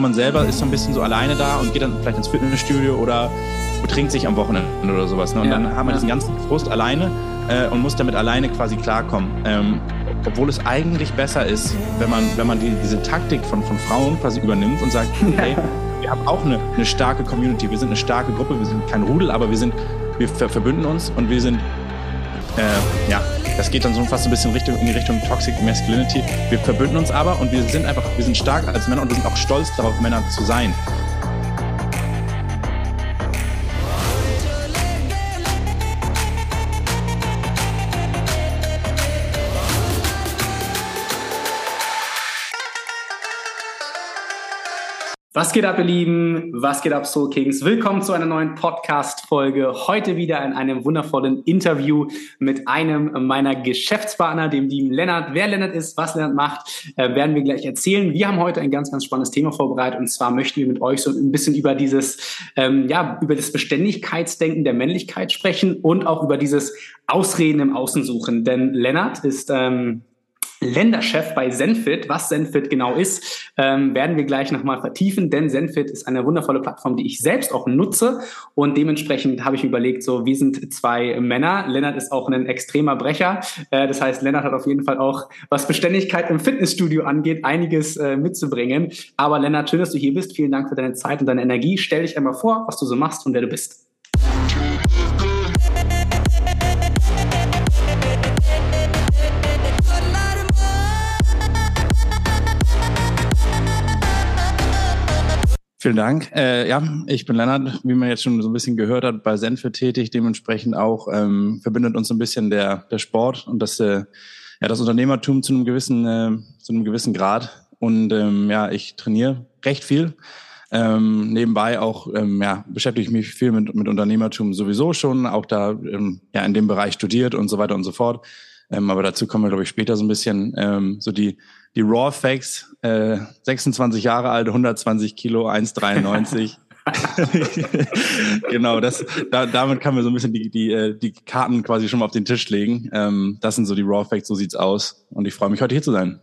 und man selber ist so ein bisschen so alleine da und geht dann vielleicht ins Fitnessstudio oder betrinkt sich am Wochenende oder sowas. Ne? Und ja, dann haben wir ja. diesen ganzen Frust alleine äh, und muss damit alleine quasi klarkommen. Ähm, obwohl es eigentlich besser ist, wenn man, wenn man die, diese Taktik von, von Frauen quasi übernimmt und sagt, hey, wir haben auch eine, eine starke Community, wir sind eine starke Gruppe, wir sind kein Rudel, aber wir sind, wir verbünden uns und wir sind, äh, ja, das geht dann so fast ein bisschen Richtung, in die Richtung Toxic Masculinity. Wir verbünden uns aber und wir sind einfach, wir sind stark als Männer und wir sind auch stolz darauf, Männer zu sein. Was geht ab, ihr Lieben? Was geht ab, Soul Kings? Willkommen zu einer neuen Podcast-Folge. Heute wieder in einem wundervollen Interview mit einem meiner Geschäftspartner, dem lieben Lennart. Wer Lennart ist, was Lennart macht, äh, werden wir gleich erzählen. Wir haben heute ein ganz, ganz spannendes Thema vorbereitet und zwar möchten wir mit euch so ein bisschen über dieses, ähm, ja, über das Beständigkeitsdenken der Männlichkeit sprechen und auch über dieses Ausreden im Außen suchen. Denn Lennart ist, ähm, Länderchef bei Zenfit. Was Zenfit genau ist, ähm, werden wir gleich nochmal vertiefen, denn Zenfit ist eine wundervolle Plattform, die ich selbst auch nutze und dementsprechend habe ich überlegt, so wir sind zwei Männer. Lennart ist auch ein extremer Brecher. Äh, das heißt, Lennart hat auf jeden Fall auch, was Beständigkeit im Fitnessstudio angeht, einiges äh, mitzubringen. Aber Lennart, schön, dass du hier bist. Vielen Dank für deine Zeit und deine Energie. Stell dich einmal vor, was du so machst und wer du bist. Vielen Dank. Äh, ja, ich bin Lennart, wie man jetzt schon so ein bisschen gehört hat, bei Senfe tätig. Dementsprechend auch ähm, verbindet uns so ein bisschen der, der Sport und das, äh, ja, das Unternehmertum zu einem gewissen, äh, zu einem gewissen Grad. Und ähm, ja, ich trainiere recht viel. Ähm, nebenbei auch ähm, ja, beschäftige ich mich viel mit, mit Unternehmertum sowieso schon, auch da ähm, ja, in dem Bereich studiert und so weiter und so fort. Ähm, aber dazu kommen wir, glaube ich, später so ein bisschen ähm, so die die Raw Facts, äh, 26 Jahre alt, 120 Kilo, 1,93. genau, das, da, damit kann man so ein bisschen die, die, äh, die Karten quasi schon mal auf den Tisch legen. Ähm, das sind so die Raw Facts, so sieht's aus. Und ich freue mich, heute hier zu sein.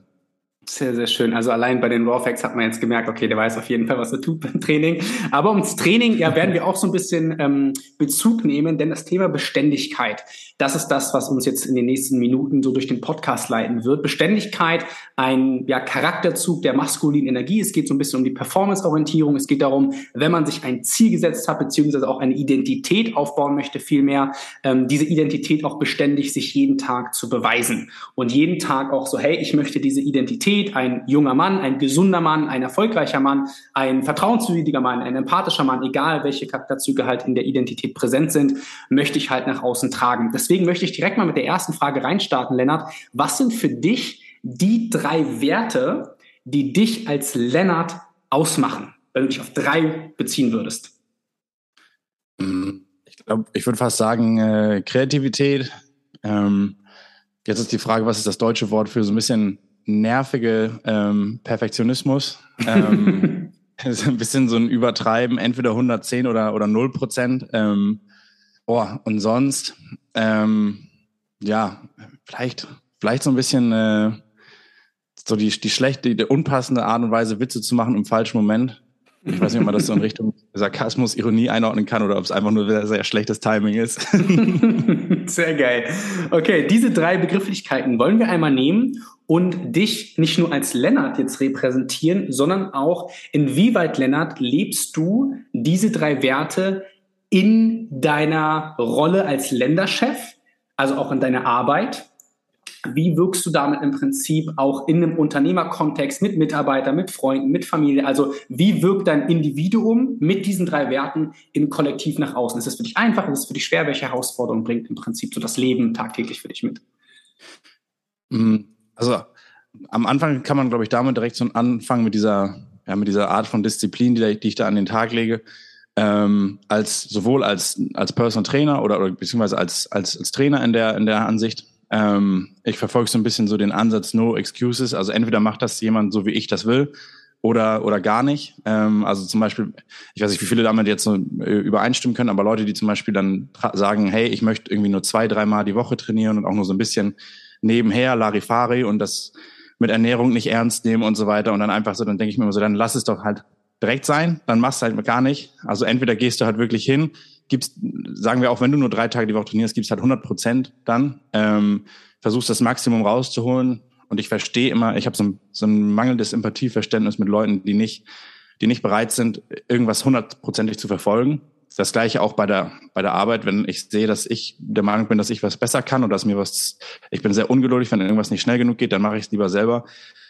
Sehr, sehr schön. Also allein bei den Raw Facts hat man jetzt gemerkt, okay, der weiß auf jeden Fall, was er tut beim Training. Aber ums Training, ja, werden wir auch so ein bisschen ähm, Bezug nehmen, denn das Thema Beständigkeit, das ist das, was uns jetzt in den nächsten Minuten so durch den Podcast leiten wird. Beständigkeit, ein ja, Charakterzug der maskulinen Energie. Es geht so ein bisschen um die Performance-Orientierung. Es geht darum, wenn man sich ein Ziel gesetzt hat, beziehungsweise auch eine Identität aufbauen möchte, vielmehr ähm, diese Identität auch beständig sich jeden Tag zu beweisen. Und jeden Tag auch so, hey, ich möchte diese Identität Identität, ein junger Mann, ein gesunder Mann, ein erfolgreicher Mann, ein vertrauenswürdiger Mann, ein empathischer Mann, egal welche Charakterzüge halt in der Identität präsent sind, möchte ich halt nach außen tragen. Deswegen möchte ich direkt mal mit der ersten Frage reinstarten, Lennart. Was sind für dich die drei Werte, die dich als Lennart ausmachen, wenn du dich auf drei beziehen würdest? Ich glaube, ich würde fast sagen äh, Kreativität. Ähm, jetzt ist die Frage, was ist das deutsche Wort für so ein bisschen nervige ähm, Perfektionismus. Ähm, ist ein bisschen so ein Übertreiben, entweder 110 oder, oder 0 Prozent. Ähm, oh, und sonst, ähm, ja, vielleicht, vielleicht so ein bisschen äh, so die, die schlechte, die unpassende Art und Weise, Witze zu machen im falschen Moment. Ich weiß nicht, ob man das so in Richtung Sarkasmus, Ironie einordnen kann oder ob es einfach nur sehr, sehr schlechtes Timing ist. sehr geil. Okay, diese drei Begrifflichkeiten wollen wir einmal nehmen und dich nicht nur als Lennart jetzt repräsentieren, sondern auch inwieweit, Lennart, lebst du diese drei Werte in deiner Rolle als Länderchef, also auch in deiner Arbeit? Wie wirkst du damit im Prinzip auch in einem Unternehmerkontext mit Mitarbeitern, mit Freunden, mit Familie? Also wie wirkt dein Individuum mit diesen drei Werten im Kollektiv nach außen? Ist das für dich einfach? Ist es für dich schwer? Welche Herausforderungen bringt im Prinzip so das Leben tagtäglich für dich mit? Mhm also am Anfang kann man, glaube ich, damit direkt so anfangen mit dieser, ja, mit dieser Art von Disziplin, die, die ich da an den Tag lege. Ähm, als sowohl als als Personal Trainer oder, oder beziehungsweise als als als Trainer in der in der Ansicht. Ähm, ich verfolge so ein bisschen so den Ansatz No Excuses. Also entweder macht das jemand so wie ich das will oder oder gar nicht. Ähm, also zum Beispiel, ich weiß nicht, wie viele damit jetzt so äh, übereinstimmen können, aber Leute, die zum Beispiel dann sagen, hey, ich möchte irgendwie nur zwei, dreimal die Woche trainieren und auch nur so ein bisschen nebenher Larifari und das mit Ernährung nicht ernst nehmen und so weiter. Und dann einfach so, dann denke ich mir immer so, dann lass es doch halt direkt sein, dann machst du halt gar nicht. Also entweder gehst du halt wirklich hin, gibst, sagen wir auch, wenn du nur drei Tage die Woche trainierst, gibst halt 100 Prozent dann, ähm, versuchst das Maximum rauszuholen. Und ich verstehe immer, ich habe so ein, so ein mangelndes Empathieverständnis mit Leuten, die nicht, die nicht bereit sind, irgendwas hundertprozentig zu verfolgen. Das gleiche auch bei der, bei der Arbeit, wenn ich sehe, dass ich der Meinung bin, dass ich was besser kann oder dass mir was, ich bin sehr ungeduldig, wenn irgendwas nicht schnell genug geht, dann mache ich es lieber selber.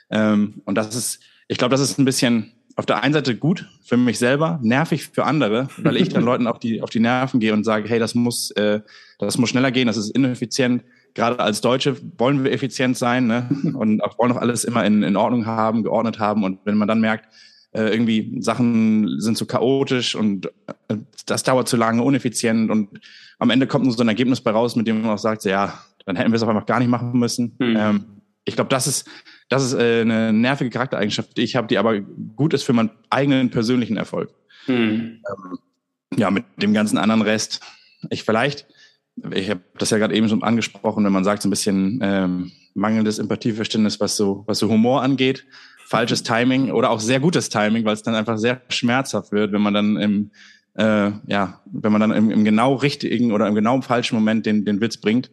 Ähm, und das ist, ich glaube, das ist ein bisschen auf der einen Seite gut für mich selber, nervig für andere, weil ich dann Leuten auf die, auf die Nerven gehe und sage, hey, das muss, äh, das muss schneller gehen, das ist ineffizient. Gerade als Deutsche wollen wir effizient sein ne? und auch wollen auch alles immer in, in Ordnung haben, geordnet haben. Und wenn man dann merkt, äh, irgendwie Sachen sind zu chaotisch und äh, das dauert zu lange, uneffizient und am Ende kommt nur so ein Ergebnis bei raus, mit dem man auch sagt, ja, dann hätten wir es auch einfach gar nicht machen müssen. Mhm. Ähm, ich glaube, das ist, das ist äh, eine nervige Charaktereigenschaft, die ich habe, die aber gut ist für meinen eigenen persönlichen Erfolg. Mhm. Ähm, ja, mit dem ganzen anderen Rest. Ich vielleicht, ich habe das ja gerade eben schon angesprochen, wenn man sagt, so ein bisschen ähm, mangelndes Empathieverständnis, was so, was so Humor angeht, falsches Timing oder auch sehr gutes Timing, weil es dann einfach sehr schmerzhaft wird, wenn man dann im äh, ja, wenn man dann im, im genau richtigen oder im genau falschen Moment den, den Witz bringt.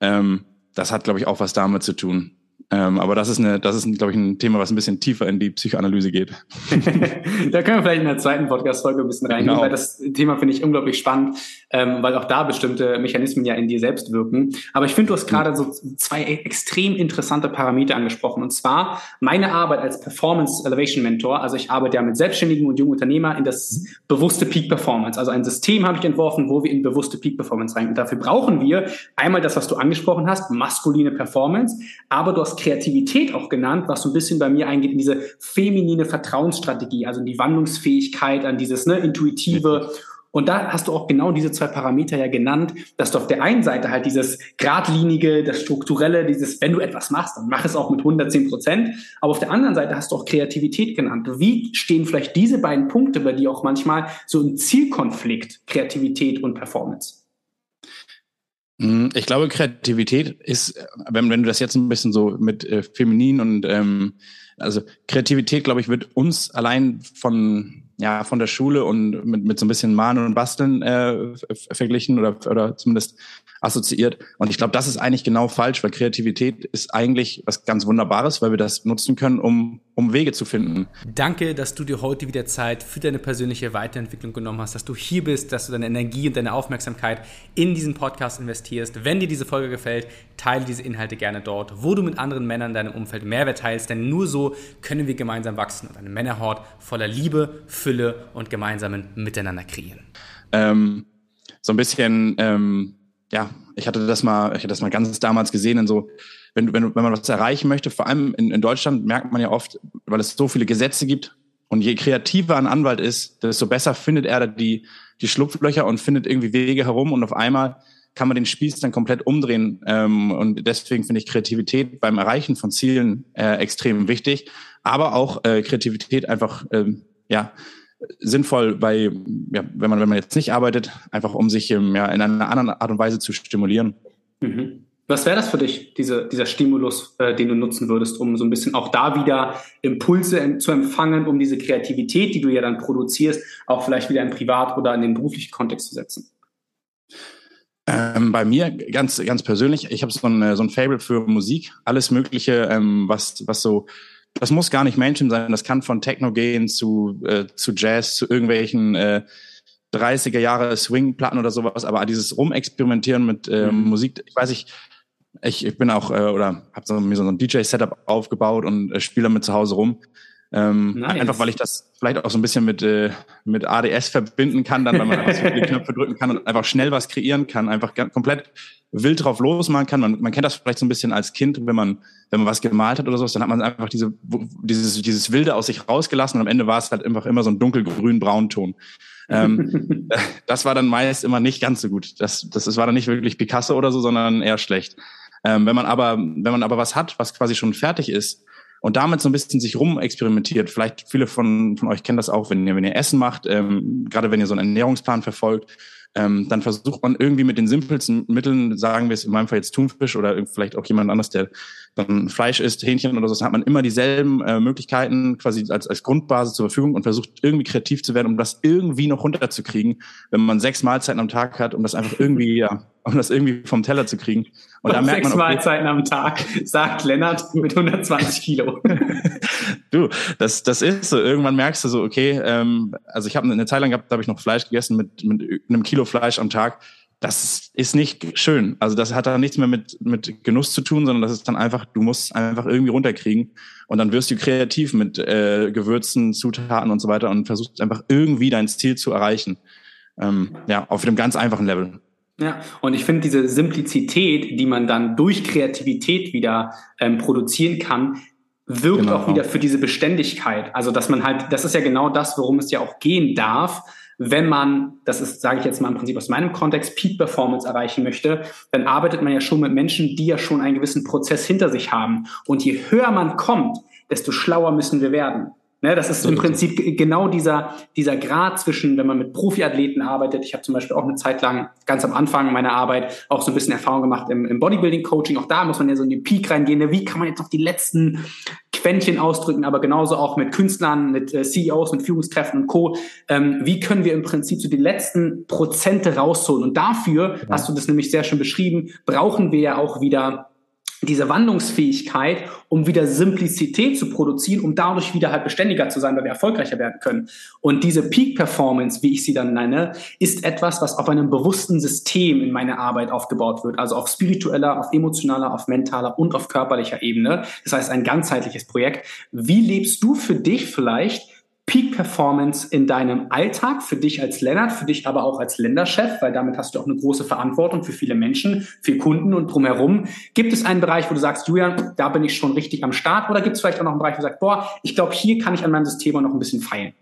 Ähm, das hat, glaube ich, auch was damit zu tun. Ähm, aber das ist eine, das ist, glaube ich, ein Thema, was ein bisschen tiefer in die Psychoanalyse geht. da können wir vielleicht in der zweiten Podcast-Folge ein bisschen reingehen, genau. weil das Thema finde ich unglaublich spannend, ähm, weil auch da bestimmte Mechanismen ja in dir selbst wirken. Aber ich finde, du hast gerade so zwei extrem interessante Parameter angesprochen. Und zwar meine Arbeit als Performance Elevation Mentor. Also ich arbeite ja mit Selbstständigen und jungen Unternehmern in das bewusste Peak Performance. Also ein System habe ich entworfen, wo wir in bewusste Peak Performance rein. Und dafür brauchen wir einmal das, was du angesprochen hast, maskuline Performance, aber du hast Kreativität auch genannt, was so ein bisschen bei mir eingeht in diese feminine Vertrauensstrategie, also in die Wandlungsfähigkeit, an dieses ne, intuitive. Und da hast du auch genau diese zwei Parameter ja genannt, dass du auf der einen Seite halt dieses geradlinige, das strukturelle, dieses, wenn du etwas machst, dann mach es auch mit 110 Prozent. Aber auf der anderen Seite hast du auch Kreativität genannt. Wie stehen vielleicht diese beiden Punkte bei dir auch manchmal so im Zielkonflikt, Kreativität und Performance? Hm, ich glaube, Kreativität ist, wenn, wenn du das jetzt ein bisschen so mit äh, feminin und ähm, also Kreativität, glaube ich, wird uns allein von ja von der Schule und mit, mit so ein bisschen Mahnen und Basteln äh, verglichen oder oder zumindest assoziiert. Und ich glaube, das ist eigentlich genau falsch, weil Kreativität ist eigentlich was ganz Wunderbares, weil wir das nutzen können, um, um Wege zu finden. Danke, dass du dir heute wieder Zeit für deine persönliche Weiterentwicklung genommen hast, dass du hier bist, dass du deine Energie und deine Aufmerksamkeit in diesen Podcast investierst. Wenn dir diese Folge gefällt, teile diese Inhalte gerne dort, wo du mit anderen Männern in deinem Umfeld Mehrwert teilst, denn nur so können wir gemeinsam wachsen und eine Männerhort voller Liebe, Fülle und gemeinsamen Miteinander kreieren. Ähm, so ein bisschen ähm ja, ich hatte das mal, ich hatte das mal ganz damals gesehen in so, wenn, wenn, wenn man was erreichen möchte, vor allem in, in Deutschland merkt man ja oft, weil es so viele Gesetze gibt und je kreativer ein Anwalt ist, desto besser findet er die, die Schlupflöcher und findet irgendwie Wege herum und auf einmal kann man den Spieß dann komplett umdrehen. Ähm, und deswegen finde ich Kreativität beim Erreichen von Zielen äh, extrem wichtig, aber auch äh, Kreativität einfach, ähm, ja, sinnvoll bei, ja, wenn man, wenn man jetzt nicht arbeitet, einfach um sich ähm, ja, in einer anderen Art und Weise zu stimulieren. Mhm. Was wäre das für dich, diese, dieser Stimulus, äh, den du nutzen würdest, um so ein bisschen auch da wieder Impulse zu empfangen, um diese Kreativität, die du ja dann produzierst, auch vielleicht wieder in privat oder in den beruflichen Kontext zu setzen? Ähm, bei mir ganz ganz persönlich, ich habe so ein äh, so ein Fable für Musik, alles Mögliche, ähm, was was so das muss gar nicht Mainstream sein, das kann von Techno gehen zu, äh, zu Jazz, zu irgendwelchen äh, 30er Jahre Swing-Platten oder sowas, aber dieses Rumexperimentieren mit äh, mhm. Musik, ich weiß nicht, ich, ich bin auch äh, oder habe so, mir so ein DJ-Setup aufgebaut und äh, spiele damit zu Hause rum. Ähm, nice. Einfach weil ich das vielleicht auch so ein bisschen mit, äh, mit ADS verbinden kann, dann, weil man einfach so viele Knöpfe drücken kann und einfach schnell was kreieren kann, einfach komplett wild drauf losmachen kann. Man, man kennt das vielleicht so ein bisschen als Kind, wenn man, wenn man was gemalt hat oder so, dann hat man einfach diese, dieses, dieses Wilde aus sich rausgelassen und am Ende war es halt einfach immer so ein dunkelgrün-braunton. ähm, das war dann meist immer nicht ganz so gut. Das, das, das war dann nicht wirklich Picasso oder so, sondern eher schlecht. Ähm, wenn man aber, wenn man aber was hat, was quasi schon fertig ist, und damit so ein bisschen sich rumexperimentiert. Vielleicht viele von, von euch kennen das auch, wenn ihr, wenn ihr Essen macht, ähm, gerade wenn ihr so einen Ernährungsplan verfolgt, ähm, dann versucht man irgendwie mit den simpelsten Mitteln, sagen wir es in meinem Fall jetzt Thunfisch oder vielleicht auch jemand anderes, der, dann Fleisch isst, Hähnchen oder so, hat man immer dieselben äh, Möglichkeiten quasi als, als Grundbasis zur Verfügung und versucht irgendwie kreativ zu werden, um das irgendwie noch runterzukriegen, wenn man sechs Mahlzeiten am Tag hat, um das einfach irgendwie, ja, um das irgendwie vom Teller zu kriegen. Und, da merkt sechs man, okay, Mahlzeiten am Tag, sagt Lennart mit 120 Kilo. du, das, das ist so. Irgendwann merkst du so, okay, ähm, also ich habe eine Zeit lang gehabt, da habe ich noch Fleisch gegessen mit, mit einem Kilo Fleisch am Tag das ist nicht schön. Also das hat dann nichts mehr mit, mit Genuss zu tun, sondern das ist dann einfach, du musst einfach irgendwie runterkriegen und dann wirst du kreativ mit äh, Gewürzen, Zutaten und so weiter und versuchst einfach irgendwie dein Ziel zu erreichen. Ähm, ja, auf einem ganz einfachen Level. Ja, und ich finde diese Simplizität, die man dann durch Kreativität wieder ähm, produzieren kann, wirkt genau. auch wieder für diese Beständigkeit. Also dass man halt, das ist ja genau das, worum es ja auch gehen darf wenn man, das ist, sage ich jetzt mal im Prinzip aus meinem Kontext, Peak Performance erreichen möchte, dann arbeitet man ja schon mit Menschen, die ja schon einen gewissen Prozess hinter sich haben. Und je höher man kommt, desto schlauer müssen wir werden. Ne, das ist im Prinzip genau dieser, dieser Grad zwischen, wenn man mit Profiathleten arbeitet. Ich habe zum Beispiel auch eine Zeit lang ganz am Anfang meiner Arbeit auch so ein bisschen Erfahrung gemacht im, im Bodybuilding-Coaching. Auch da muss man ja so in den Peak reingehen. Ne? Wie kann man jetzt noch die letzten Quäntchen ausdrücken, aber genauso auch mit Künstlern, mit äh, CEOs, mit Führungskräften und Co. Ähm, wie können wir im Prinzip so die letzten Prozente rausholen? Und dafür, ja. hast du das nämlich sehr schön beschrieben, brauchen wir ja auch wieder diese Wandlungsfähigkeit, um wieder Simplizität zu produzieren, um dadurch wieder halt beständiger zu sein, weil wir erfolgreicher werden können. Und diese Peak Performance, wie ich sie dann nenne, ist etwas, was auf einem bewussten System in meiner Arbeit aufgebaut wird. Also auf spiritueller, auf emotionaler, auf mentaler und auf körperlicher Ebene. Das heißt, ein ganzheitliches Projekt. Wie lebst du für dich vielleicht Peak Performance in deinem Alltag, für dich als Lennart, für dich aber auch als Länderchef, weil damit hast du auch eine große Verantwortung für viele Menschen, für Kunden und drumherum. Gibt es einen Bereich, wo du sagst, Julian, da bin ich schon richtig am Start? Oder gibt es vielleicht auch noch einen Bereich, wo du sagst, boah, ich glaube, hier kann ich an meinem System noch ein bisschen feilen?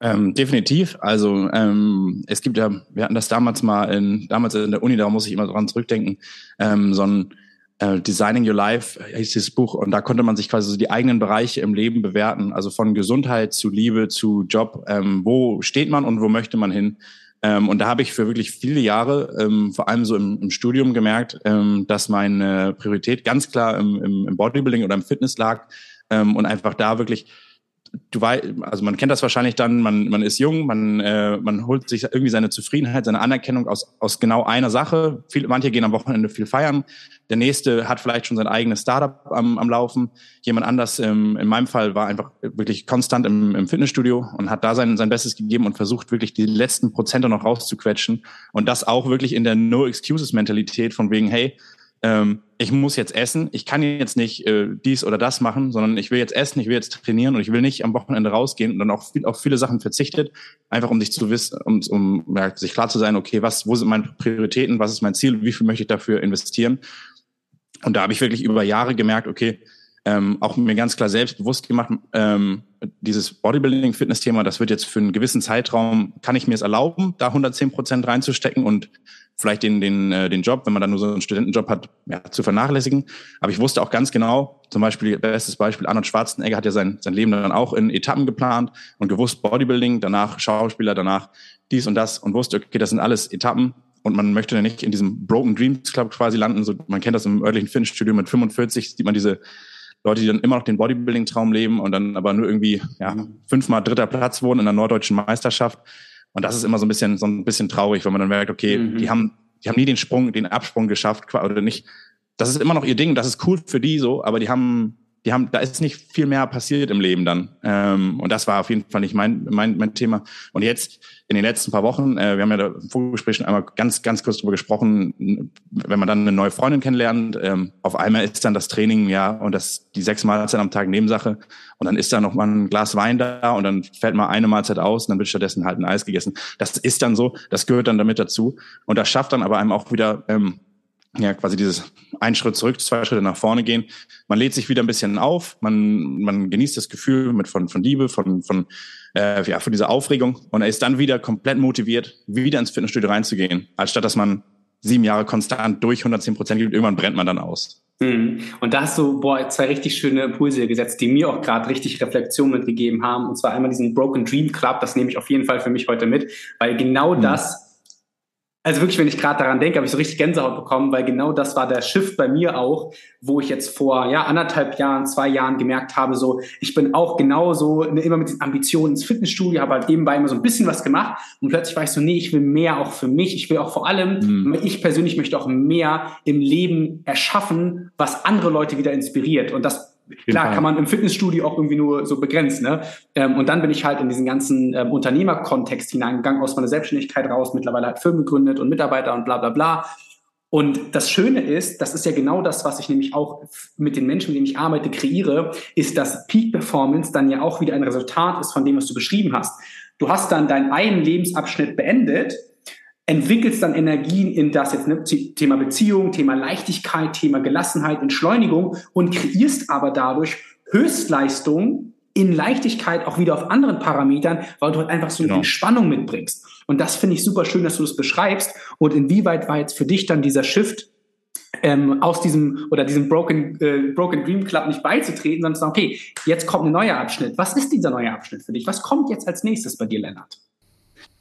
Ähm, definitiv. Also ähm, es gibt ja, wir hatten das damals mal in, damals in der Uni, da muss ich immer dran zurückdenken, ähm, so ein äh, Designing Your Life hieß dieses Buch. Und da konnte man sich quasi so die eigenen Bereiche im Leben bewerten, also von Gesundheit zu Liebe zu Job, ähm, wo steht man und wo möchte man hin. Ähm, und da habe ich für wirklich viele Jahre, ähm, vor allem so im, im Studium gemerkt, ähm, dass meine Priorität ganz klar im, im, Bodybuilding oder im Fitness lag ähm, und einfach da wirklich du weißt, also man kennt das wahrscheinlich dann, man, man ist jung, man, äh, man holt sich irgendwie seine Zufriedenheit, seine Anerkennung aus, aus genau einer Sache. Viel, manche gehen am Wochenende viel feiern, der nächste hat vielleicht schon sein eigenes Startup am, am Laufen. Jemand anders, ähm, in meinem Fall, war einfach wirklich konstant im, im Fitnessstudio und hat da sein, sein Bestes gegeben und versucht wirklich die letzten Prozente noch rauszuquetschen. Und das auch wirklich in der No-Excuses-Mentalität von wegen, hey, ähm, ich muss jetzt essen, ich kann jetzt nicht äh, dies oder das machen, sondern ich will jetzt essen, ich will jetzt trainieren und ich will nicht am Wochenende rausgehen und dann auch viel, auf viele Sachen verzichtet, einfach um sich zu wissen, um, um ja, sich klar zu sein, okay, was, wo sind meine Prioritäten, was ist mein Ziel, wie viel möchte ich dafür investieren? Und da habe ich wirklich über Jahre gemerkt, okay, ähm, auch mir ganz klar selbst bewusst gemacht, ähm, dieses Bodybuilding-Fitness-Thema, das wird jetzt für einen gewissen Zeitraum, kann ich mir es erlauben, da 110 Prozent reinzustecken und vielleicht den, den, äh, den Job, wenn man dann nur so einen Studentenjob hat, ja, zu vernachlässigen. Aber ich wusste auch ganz genau, zum Beispiel, bestes Beispiel, Arnold Schwarzenegger hat ja sein, sein Leben dann auch in Etappen geplant und gewusst, Bodybuilding, danach Schauspieler, danach dies und das und wusste, okay, das sind alles Etappen und man möchte dann nicht in diesem Broken Dreams Club quasi landen. So, man kennt das im örtlichen Fitnessstudio mit 45, sieht man diese Leute, die dann immer noch den Bodybuilding-Traum leben und dann aber nur irgendwie ja, fünfmal dritter Platz wurden in der norddeutschen Meisterschaft. Und das ist immer so ein bisschen, so ein bisschen traurig, wenn man dann merkt, okay, mhm. die haben, die haben nie den Sprung, den Absprung geschafft oder nicht. Das ist immer noch ihr Ding, das ist cool für die so, aber die haben, die haben, da ist nicht viel mehr passiert im Leben dann. Ähm, und das war auf jeden Fall nicht mein, mein, mein Thema. Und jetzt in den letzten paar Wochen, äh, wir haben ja da im Vorgespräch schon einmal ganz, ganz kurz drüber gesprochen, wenn man dann eine neue Freundin kennenlernt, ähm, auf einmal ist dann das Training, ja, und das die sechs Mahlzeiten am Tag Nebensache. Und dann ist da noch mal ein Glas Wein da und dann fällt mal eine Mahlzeit aus und dann wird stattdessen halt ein Eis gegessen. Das ist dann so, das gehört dann damit dazu. Und das schafft dann aber einem auch wieder ähm, ja, quasi dieses ein Schritt zurück, zwei Schritte nach vorne gehen. Man lädt sich wieder ein bisschen auf, man, man genießt das Gefühl mit von, von Liebe, von, von, äh, ja, von dieser Aufregung und er ist dann wieder komplett motiviert, wieder ins Fitnessstudio reinzugehen, anstatt dass man sieben Jahre konstant durch 110 Prozent gibt, irgendwann brennt man dann aus. Mhm. Und da hast du boah, zwei richtig schöne Impulse gesetzt, die mir auch gerade richtig Reflexion mitgegeben haben. Und zwar einmal diesen Broken Dream Club, das nehme ich auf jeden Fall für mich heute mit, weil genau mhm. das Also wirklich, wenn ich gerade daran denke, habe ich so richtig Gänsehaut bekommen, weil genau das war der Shift bei mir auch, wo ich jetzt vor ja anderthalb Jahren, zwei Jahren gemerkt habe, so ich bin auch genauso ne, immer mit den Ambitionen ins Fitnessstudio, habe halt nebenbei immer so ein bisschen was gemacht und plötzlich war ich so, nee, ich will mehr auch für mich. Ich will auch vor allem, mhm. ich persönlich möchte auch mehr im Leben erschaffen, was andere Leute wieder inspiriert und das Klar, kann man im Fitnessstudio auch irgendwie nur so begrenzt. Ne? Ähm, und dann bin ich halt in diesen ganzen ähm, Unternehmerkontext hineingegangen, aus meiner Selbstständigkeit raus, mittlerweile halt Firmen gegründet und Mitarbeiter und bla bla bla. Und das Schöne ist, das ist ja genau das, was ich nämlich auch mit den Menschen, mit denen ich arbeite, kreiere, ist, dass Peak Performance dann ja auch wieder ein Resultat ist von dem, was du beschrieben hast. Du hast dann deinen einen Lebensabschnitt beendet entwickelst dann Energien in das jetzt ne, Thema Beziehung, Thema Leichtigkeit, Thema Gelassenheit, Entschleunigung und kreierst aber dadurch Höchstleistung in Leichtigkeit auch wieder auf anderen Parametern, weil du halt einfach so eine genau. Spannung mitbringst. Und das finde ich super schön, dass du das beschreibst. Und inwieweit war jetzt für dich dann dieser Shift ähm, aus diesem oder diesem Broken, äh, Broken Dream Club nicht beizutreten, sondern zu sagen, okay, jetzt kommt ein neuer Abschnitt. Was ist dieser neue Abschnitt für dich? Was kommt jetzt als nächstes bei dir, Lennart?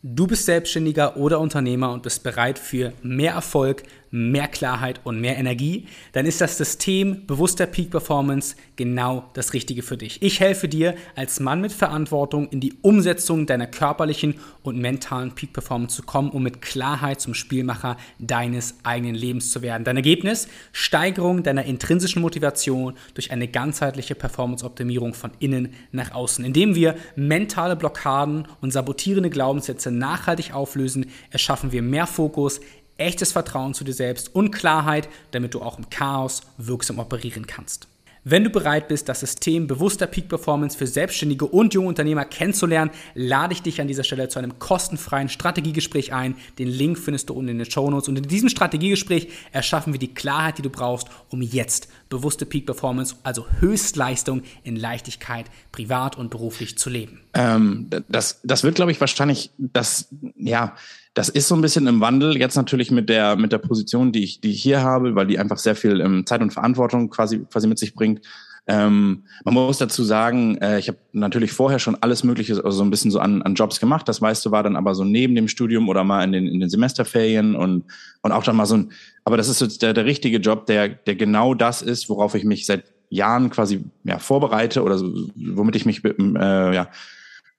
Du bist Selbstständiger oder Unternehmer und bist bereit für mehr Erfolg, mehr Klarheit und mehr Energie, dann ist das System bewusster Peak Performance genau das Richtige für dich. Ich helfe dir als Mann mit Verantwortung in die Umsetzung deiner körperlichen und mentalen Peak Performance zu kommen, um mit Klarheit zum Spielmacher deines eigenen Lebens zu werden. Dein Ergebnis? Steigerung deiner intrinsischen Motivation durch eine ganzheitliche Performance-Optimierung von innen nach außen. Indem wir mentale Blockaden und sabotierende Glaubenssätze nachhaltig auflösen, erschaffen wir mehr Fokus, echtes Vertrauen zu dir selbst und Klarheit, damit du auch im Chaos wirksam operieren kannst. Wenn du bereit bist, das System bewusster Peak Performance für Selbstständige und junge Unternehmer kennenzulernen, lade ich dich an dieser Stelle zu einem kostenfreien Strategiegespräch ein. Den Link findest du unten in den Show Notes. Und in diesem Strategiegespräch erschaffen wir die Klarheit, die du brauchst, um jetzt bewusste Peak Performance, also Höchstleistung in Leichtigkeit, privat und beruflich zu leben. Ähm, das, das wird, glaube ich, wahrscheinlich das, ja, das ist so ein bisschen im Wandel. Jetzt natürlich mit der, mit der Position, die ich, die ich hier habe, weil die einfach sehr viel ähm, Zeit und Verantwortung quasi, quasi mit sich bringt. Ähm, man muss dazu sagen, äh, ich habe natürlich vorher schon alles Mögliche, also so ein bisschen so an, an Jobs gemacht. Das meiste war dann aber so neben dem Studium oder mal in den, in den Semesterferien und, und auch dann mal so ein, aber das ist so der, der richtige Job, der, der genau das ist, worauf ich mich seit Jahren quasi ja, vorbereite oder so, womit ich mich äh, ja,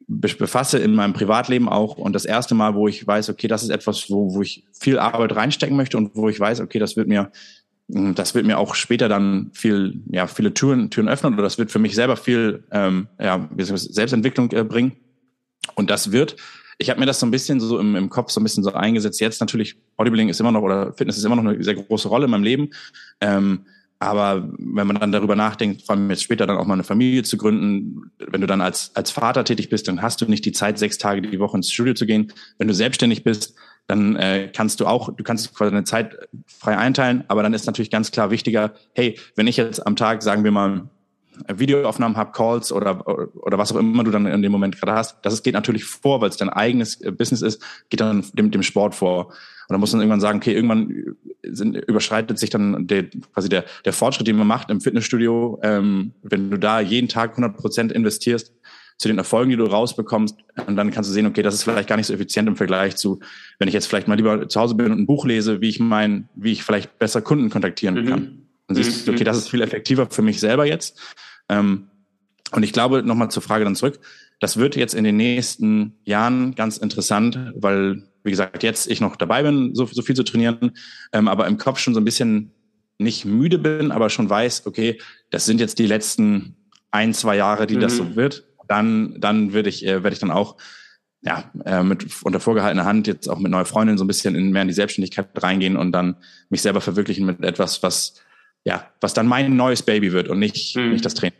befasse in meinem Privatleben auch und das erste Mal, wo ich weiß, okay, das ist etwas, wo, wo ich viel Arbeit reinstecken möchte und wo ich weiß, okay, das wird mir, hm, das wird mir auch später dann viel, ja, viele Türen, Türen öffnen oder das wird für mich selber viel, ähm, ja, Selbstentwicklung äh, bringen. Und das wird, ich habe mir das so ein bisschen so im, im Kopf so ein bisschen so eingesetzt. Jetzt natürlich, Bodybuilding ist immer noch oder Fitness ist immer noch eine sehr große Rolle in meinem Leben. Ähm, aber wenn man dann darüber nachdenkt, vor allem jetzt später dann auch mal eine Familie zu gründen, wenn du dann als, als Vater tätig bist, dann hast du nicht die Zeit, sechs Tage die Woche ins Studio zu gehen. Wenn du selbstständig bist, dann äh, kannst du auch, du kannst quasi deine Zeit frei einteilen, aber dann ist natürlich ganz klar wichtiger, hey, wenn ich jetzt am Tag, sagen wir mal, Videoaufnahmen habe, Calls oder, oder was auch immer du dann in dem Moment gerade hast, das geht natürlich vor, weil es dein eigenes äh, Business ist, geht dann dem, dem Sport vor. Und dann muss man irgendwann sagen, okay, irgendwann sind, überschreitet sich dann der, quasi der, der Fortschritt, den man macht im Fitnessstudio. Ähm, wenn du da jeden Tag 100 Prozent investierst zu den Erfolgen, die du rausbekommst, und dann kannst du sehen, okay, das ist vielleicht gar nicht so effizient im Vergleich zu, wenn ich jetzt vielleicht mal lieber zu Hause bin und ein Buch lese, wie ich mein, wie ich vielleicht besser Kunden kontaktieren mhm. kann. Dann siehst du, okay, das ist viel effektiver für mich selber jetzt. Ähm, und ich glaube, nochmal zur Frage dann zurück, das wird jetzt in den nächsten Jahren ganz interessant, weil wie gesagt, jetzt ich noch dabei bin, so, so viel zu trainieren, ähm, aber im Kopf schon so ein bisschen nicht müde bin, aber schon weiß, okay, das sind jetzt die letzten ein, zwei Jahre, die mhm. das so wird. Dann, dann würde ich, äh, werde ich dann auch ja, äh, mit unter vorgehaltener Hand jetzt auch mit neuer Freundin so ein bisschen in, mehr in die Selbstständigkeit reingehen und dann mich selber verwirklichen mit etwas, was ja, was dann mein neues Baby wird und nicht, mhm. nicht das Training.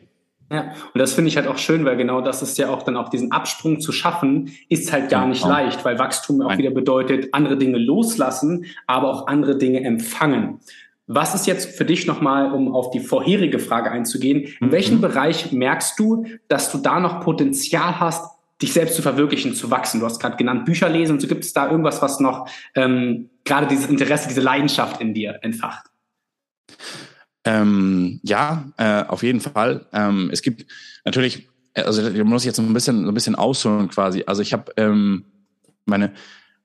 Ja, und das finde ich halt auch schön, weil genau das ist ja auch dann auch diesen Absprung zu schaffen, ist halt gar nicht leicht, weil Wachstum auch wieder bedeutet, andere Dinge loslassen, aber auch andere Dinge empfangen. Was ist jetzt für dich nochmal, um auf die vorherige Frage einzugehen, in mhm. welchem Bereich merkst du, dass du da noch Potenzial hast, dich selbst zu verwirklichen, zu wachsen? Du hast gerade genannt Bücher lesen und so gibt es da irgendwas, was noch ähm, gerade dieses Interesse, diese Leidenschaft in dir entfacht? Ähm, ja, äh, auf jeden Fall. Ähm, es gibt natürlich, also da muss ich jetzt ein bisschen, so ein bisschen ausholen quasi. Also ich habe ähm, meine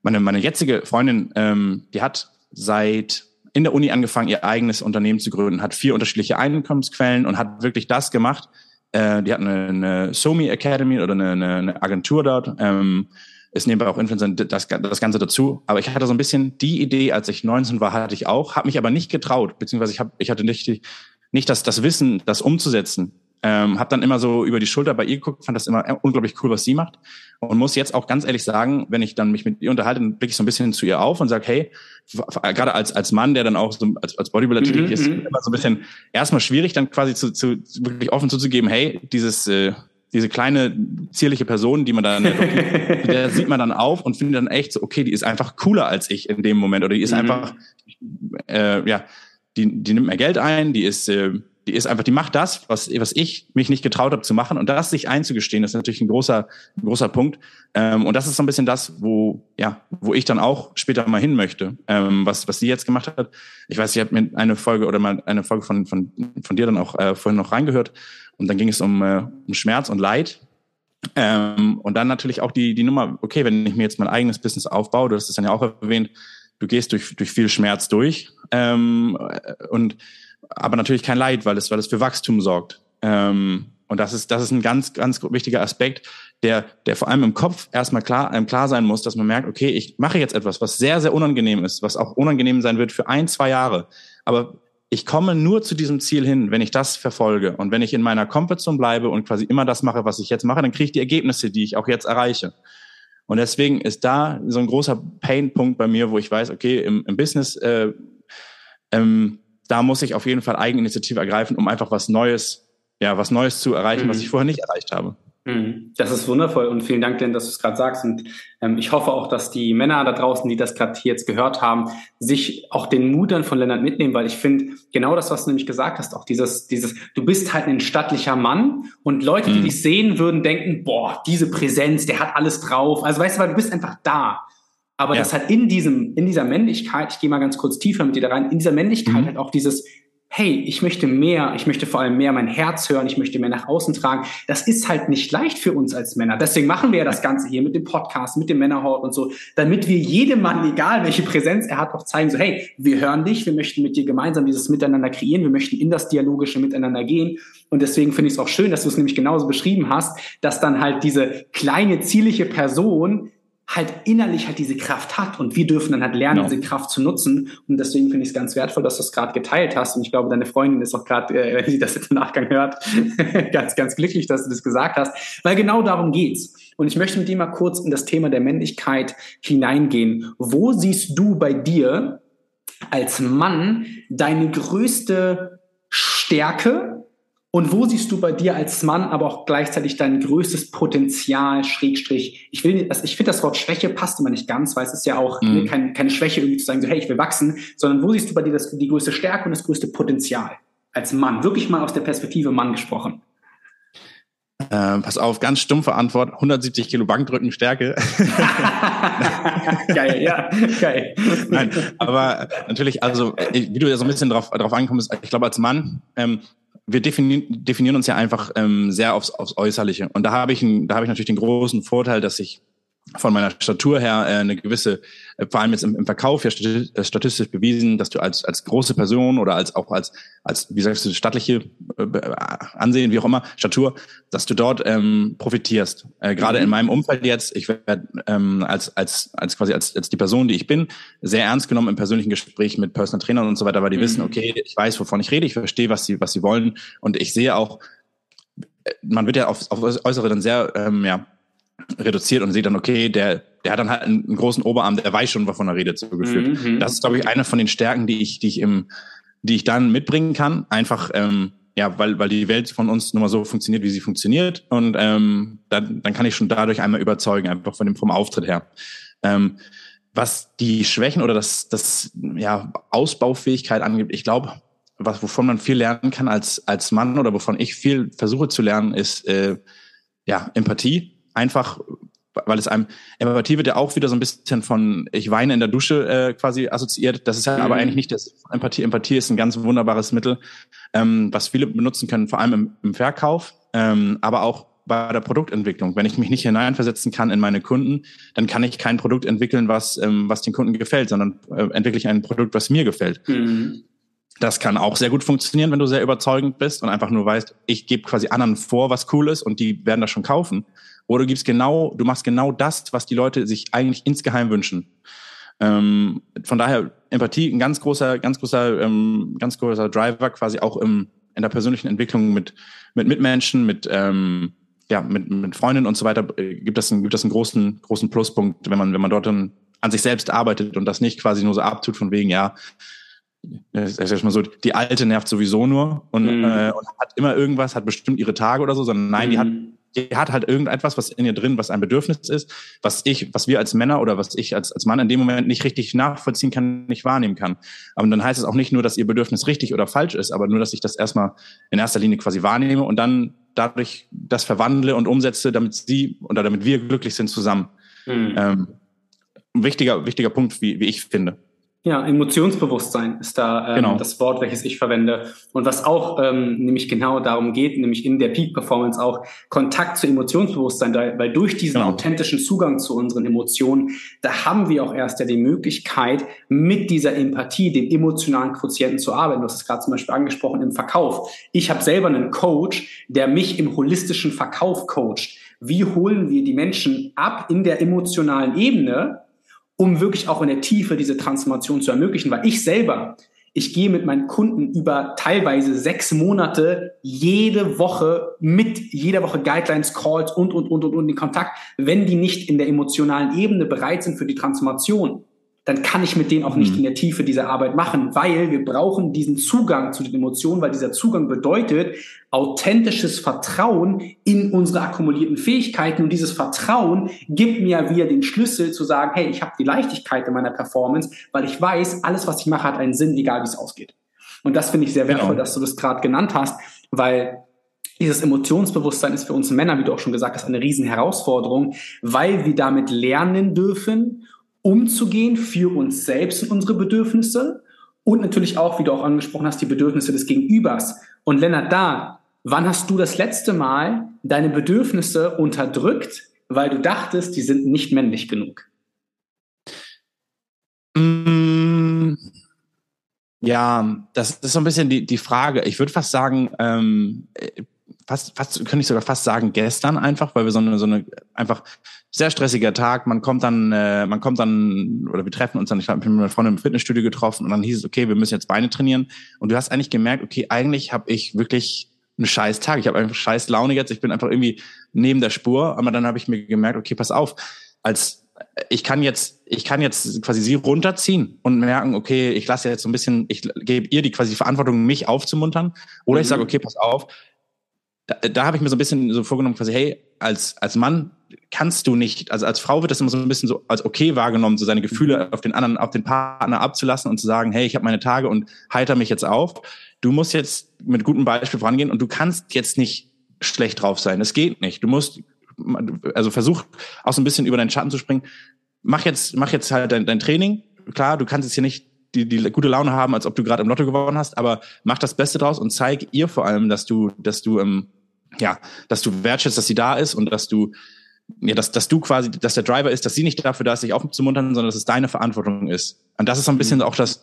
meine, meine jetzige Freundin, ähm, die hat seit in der Uni angefangen, ihr eigenes Unternehmen zu gründen, hat vier unterschiedliche Einkommensquellen und hat wirklich das gemacht. Äh, die hat eine, eine SOMI Academy oder eine, eine Agentur dort. Ähm, ist nebenbei auch Influencer, das, das Ganze dazu. Aber ich hatte so ein bisschen die Idee, als ich 19 war, hatte ich auch, habe mich aber nicht getraut, beziehungsweise ich, hab, ich hatte nicht, nicht das, das Wissen, das umzusetzen. Ähm, habe dann immer so über die Schulter bei ihr geguckt, fand das immer unglaublich cool, was sie macht. Und muss jetzt auch ganz ehrlich sagen, wenn ich dann mich mit ihr unterhalte, dann blicke ich so ein bisschen zu ihr auf und sage, hey, gerade als, als Mann, der dann auch so als, als Bodybuilder tätig mhm, ist, mhm. immer so ein bisschen erstmal schwierig, dann quasi zu, zu wirklich offen zuzugeben, hey, dieses äh, diese kleine zierliche Person, die man dann, der sieht man dann auf und findet dann echt so, okay, die ist einfach cooler als ich in dem Moment oder die ist mhm. einfach, äh, ja, die, die nimmt mehr Geld ein, die ist, äh, die ist einfach, die macht das, was, was ich mich nicht getraut habe zu machen und das sich einzugestehen, ist natürlich ein großer, großer Punkt ähm, und das ist so ein bisschen das, wo, ja, wo ich dann auch später mal hin möchte, ähm, was, was sie jetzt gemacht hat. Ich weiß, ich habe mir eine Folge oder mal eine Folge von, von, von dir dann auch äh, vorhin noch reingehört und dann ging es um, äh, um Schmerz und Leid. Ähm, und dann natürlich auch die, die Nummer, okay, wenn ich mir jetzt mein eigenes Business aufbaue, du hast es dann ja auch erwähnt, du gehst durch, durch viel Schmerz durch. Ähm, und aber natürlich kein Leid, weil es, weil es für Wachstum sorgt. Ähm, und das ist, das ist ein ganz, ganz wichtiger Aspekt, der, der vor allem im Kopf erstmal klar, einem klar sein muss, dass man merkt, okay, ich mache jetzt etwas, was sehr, sehr unangenehm ist, was auch unangenehm sein wird für ein, zwei Jahre. Aber ich komme nur zu diesem Ziel hin, wenn ich das verfolge. Und wenn ich in meiner Comfortzone bleibe und quasi immer das mache, was ich jetzt mache, dann kriege ich die Ergebnisse, die ich auch jetzt erreiche. Und deswegen ist da so ein großer Painpunkt bei mir, wo ich weiß, okay, im, im Business, äh, ähm, da muss ich auf jeden Fall Eigeninitiative ergreifen, um einfach was Neues, ja, was Neues zu erreichen, mhm. was ich vorher nicht erreicht habe. Mhm. Das ist wundervoll und vielen Dank, denn dass du es gerade sagst. Und ähm, ich hoffe auch, dass die Männer da draußen, die das gerade jetzt gehört haben, sich auch den Mut dann von Lennart mitnehmen, weil ich finde genau das, was du nämlich gesagt hast, auch dieses, dieses, du bist halt ein stattlicher Mann und Leute, mhm. die dich sehen würden, denken, boah, diese Präsenz, der hat alles drauf. Also weißt du, weil du bist einfach da. Aber ja. das halt in diesem, in dieser Männlichkeit, ich gehe mal ganz kurz tiefer mit dir da rein, in dieser Männlichkeit mhm. halt auch dieses, hey, ich möchte mehr, ich möchte vor allem mehr mein Herz hören, ich möchte mehr nach außen tragen. Das ist halt nicht leicht für uns als Männer. Deswegen machen wir ja das Ganze hier mit dem Podcast, mit dem Männerhort und so, damit wir jedem Mann, egal welche Präsenz er hat, auch zeigen, so, hey, wir hören dich, wir möchten mit dir gemeinsam dieses Miteinander kreieren, wir möchten in das dialogische Miteinander gehen. Und deswegen finde ich es auch schön, dass du es nämlich genauso beschrieben hast, dass dann halt diese kleine, zierliche Person halt innerlich halt diese Kraft hat und wir dürfen dann halt lernen, genau. diese Kraft zu nutzen. Und deswegen finde ich es ganz wertvoll, dass du es gerade geteilt hast. Und ich glaube, deine Freundin ist auch gerade, äh, wenn sie das jetzt im Nachgang hört, ganz, ganz glücklich, dass du das gesagt hast, weil genau darum geht's. Und ich möchte mit dir mal kurz in das Thema der Männlichkeit hineingehen. Wo siehst du bei dir als Mann deine größte Stärke und wo siehst du bei dir als Mann aber auch gleichzeitig dein größtes Potenzial, Schrägstrich? Ich will, also ich finde das Wort Schwäche passt immer nicht ganz, weil es ist ja auch mhm. keine, keine Schwäche irgendwie zu sagen, so hey, ich will wachsen, sondern wo siehst du bei dir das, die größte Stärke und das größte Potenzial als Mann? Wirklich mal aus der Perspektive Mann gesprochen. Äh, pass auf, ganz stumpfe Antwort, 170 Kilo Bankdrücken Stärke. geil, ja, geil. Nein, aber natürlich, also wie du ja so ein bisschen drauf, drauf ankommst, ich glaube als Mann, ähm, wir definieren, definieren uns ja einfach ähm, sehr aufs, aufs Äußerliche. Und da habe ich, ein, da habe ich natürlich den großen Vorteil, dass ich von meiner Statur her äh, eine gewisse, äh, vor allem jetzt im, im Verkauf ja äh, statistisch bewiesen, dass du als als große Person oder als auch als als wie sagst du stattliche äh, Ansehen wie auch immer Statur, dass du dort ähm, profitierst. Äh, Gerade mhm. in meinem Umfeld jetzt, ich werde ähm, als als als quasi als als die Person, die ich bin, sehr ernst genommen im persönlichen Gespräch mit Personal Trainern und so weiter, weil die mhm. wissen, okay, ich weiß, wovon ich rede, ich verstehe, was sie was sie wollen und ich sehe auch äh, man wird ja auf, auf Äußere dann sehr ähm, ja, reduziert und sieht dann, okay, der, der hat dann halt einen, großen Oberarm, der weiß schon, wovon er redet, so gefühlt. Mhm. Das ist, glaube ich, eine von den Stärken, die ich, die ich im, die ich dann mitbringen kann. Einfach, ähm, ja, weil, weil die Welt von uns nun mal so funktioniert, wie sie funktioniert. Und ähm, dann, dann kann ich schon dadurch einmal überzeugen, einfach von dem, vom Auftritt her. Ähm, was die Schwächen oder das, das ja, Ausbaufähigkeit angeht, ich glaube, was, wovon man viel lernen kann als, als Mann oder wovon ich viel versuche zu lernen, ist äh, ja, Empathie einfach, weil es einem, Empathie wird ja auch wieder so ein bisschen von ich weine in der Dusche äh, quasi assoziiert. Das ist ja mhm. aber eigentlich nicht das Empathie. Empathie ist ein ganz wunderbares Mittel, ähm, was viele benutzen können, vor allem im, im Verkauf, ähm, aber auch bei der Produktentwicklung. Wenn ich mich nicht hineinversetzen kann in meine Kunden, dann kann ich kein Produkt entwickeln, was, ähm, was den Kunden gefällt, sondern äh, entwickle ich ein Produkt, was mir gefällt. Mhm. Das kann auch sehr gut funktionieren, wenn du sehr überzeugend bist und einfach nur weißt, ich gebe quasi anderen vor, was cool ist und die werden das schon kaufen. Oder du gibst genau, du machst genau das, was die Leute sich eigentlich insgeheim wünschen. Ähm, von daher Empathie ein ganz großer, ganz großer, ähm, ganz großer Driver quasi auch im, in der persönlichen Entwicklung mit mit Mitmenschen, mit ähm, ja mit, mit Freundinnen und so weiter äh, gibt das einen, gibt das einen großen großen Pluspunkt, wenn man wenn man dort dann an sich selbst arbeitet und das nicht quasi nur so abtut von wegen ja das ist mal so, die alte nervt sowieso nur und, mhm. äh, und hat immer irgendwas, hat bestimmt ihre Tage oder so, sondern nein, mhm. die hat die hat halt irgendetwas, was in ihr drin, was ein Bedürfnis ist, was ich, was wir als Männer oder was ich als, als Mann in dem Moment nicht richtig nachvollziehen kann, nicht wahrnehmen kann. Aber dann heißt es auch nicht nur, dass ihr Bedürfnis richtig oder falsch ist, aber nur, dass ich das erstmal in erster Linie quasi wahrnehme und dann dadurch das verwandle und umsetze, damit sie oder damit wir glücklich sind zusammen. Mhm. Ähm, ein wichtiger, wichtiger Punkt, wie, wie ich finde. Ja, Emotionsbewusstsein ist da ähm, genau. das Wort, welches ich verwende. Und was auch ähm, nämlich genau darum geht, nämlich in der Peak Performance auch Kontakt zu Emotionsbewusstsein, weil durch diesen genau. authentischen Zugang zu unseren Emotionen, da haben wir auch erst ja die Möglichkeit, mit dieser Empathie, dem emotionalen Quotienten zu arbeiten. Du hast es gerade zum Beispiel angesprochen im Verkauf. Ich habe selber einen Coach, der mich im holistischen Verkauf coacht. Wie holen wir die Menschen ab in der emotionalen Ebene, um wirklich auch in der Tiefe diese Transformation zu ermöglichen. Weil ich selber, ich gehe mit meinen Kunden über teilweise sechs Monate jede Woche mit jeder Woche Guidelines, Calls und, und, und, und, und in Kontakt, wenn die nicht in der emotionalen Ebene bereit sind für die Transformation dann kann ich mit denen auch nicht mhm. in der Tiefe diese Arbeit machen, weil wir brauchen diesen Zugang zu den Emotionen, weil dieser Zugang bedeutet authentisches Vertrauen in unsere akkumulierten Fähigkeiten und dieses Vertrauen gibt mir wieder den Schlüssel zu sagen, hey, ich habe die Leichtigkeit in meiner Performance, weil ich weiß, alles, was ich mache, hat einen Sinn, egal wie es ausgeht. Und das finde ich sehr wertvoll, genau. dass du das gerade genannt hast, weil dieses Emotionsbewusstsein ist für uns Männer, wie du auch schon gesagt hast, eine riesen Herausforderung, weil wir damit lernen dürfen umzugehen für uns selbst und unsere Bedürfnisse und natürlich auch, wie du auch angesprochen hast, die Bedürfnisse des Gegenübers. Und Lennart, da, wann hast du das letzte Mal deine Bedürfnisse unterdrückt, weil du dachtest, die sind nicht männlich genug? Mm, ja, das ist so ein bisschen die, die Frage. Ich würde fast sagen, ähm, fast, fast könnte ich sogar fast sagen gestern einfach, weil wir so eine, so eine einfach sehr stressiger Tag. Man kommt dann, äh, man kommt dann oder wir treffen uns dann. Ich habe mich mit meiner Freundin im Fitnessstudio getroffen und dann hieß es, okay, wir müssen jetzt Beine trainieren. Und du hast eigentlich gemerkt, okay, eigentlich habe ich wirklich einen scheiß Tag. Ich habe einfach scheiß Laune jetzt. Ich bin einfach irgendwie neben der Spur. Aber dann habe ich mir gemerkt, okay, pass auf, als ich kann jetzt, ich kann jetzt quasi sie runterziehen und merken, okay, ich lasse jetzt so ein bisschen, ich gebe ihr die quasi Verantwortung, mich aufzumuntern. Oder mhm. ich sage, okay, pass auf, da, da habe ich mir so ein bisschen so vorgenommen, quasi, hey, als, als Mann kannst du nicht, also als Frau wird das immer so ein bisschen so als okay wahrgenommen, so seine Gefühle mhm. auf den anderen, auf den Partner abzulassen und zu sagen, hey, ich habe meine Tage und heiter mich jetzt auf. Du musst jetzt mit gutem Beispiel vorangehen und du kannst jetzt nicht schlecht drauf sein. Es geht nicht. Du musst, also versuch auch so ein bisschen über deinen Schatten zu springen. Mach jetzt, mach jetzt halt dein, dein Training. Klar, du kannst jetzt hier nicht die, die gute Laune haben, als ob du gerade im Lotto gewonnen hast, aber mach das Beste draus und zeig ihr vor allem, dass du, dass du, ähm, ja, dass du wertschätzt, dass sie da ist und dass du, ja, dass, dass du quasi, dass der Driver ist, dass sie nicht dafür da ist, sich aufzumuntern, sondern dass es deine Verantwortung ist. Und das ist so ein bisschen mhm. auch das,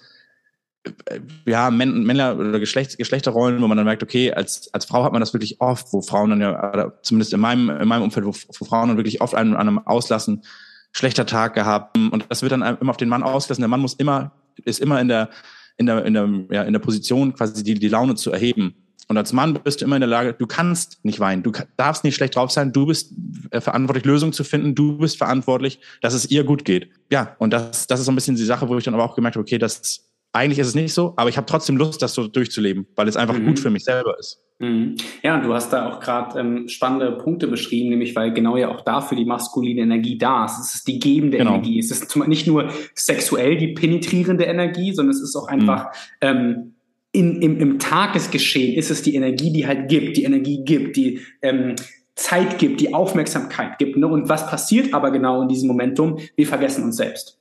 äh, ja, Männer oder Geschlecht, Geschlechterrollen, wo man dann merkt, okay, als, als Frau hat man das wirklich oft, wo Frauen dann ja, oder zumindest in meinem, in meinem Umfeld, wo, wo Frauen dann wirklich oft einen, einem auslassen, schlechter Tag gehabt. Und das wird dann immer auf den Mann ausgelassen. Der Mann muss immer ist immer in der, in der, in der, ja, in der Position, quasi die, die Laune zu erheben. Und als Mann bist du immer in der Lage, du kannst nicht weinen, du darfst nicht schlecht drauf sein, du bist äh, verantwortlich, Lösungen zu finden, du bist verantwortlich, dass es ihr gut geht. Ja, und das, das ist so ein bisschen die Sache, wo ich dann aber auch gemerkt habe, okay, das eigentlich ist es nicht so, aber ich habe trotzdem Lust, das so durchzuleben, weil es einfach mhm. gut für mich selber ist. Mhm. Ja, und du hast da auch gerade ähm, spannende Punkte beschrieben, nämlich weil genau ja auch dafür die maskuline Energie da ist. Es ist die gebende genau. Energie. Es ist nicht nur sexuell die penetrierende Energie, sondern es ist auch einfach mhm. ähm, in, im, im Tagesgeschehen ist es die Energie, die halt gibt, die Energie gibt, die ähm, Zeit gibt, die Aufmerksamkeit gibt. Ne? Und was passiert aber genau in diesem Momentum? Wir vergessen uns selbst.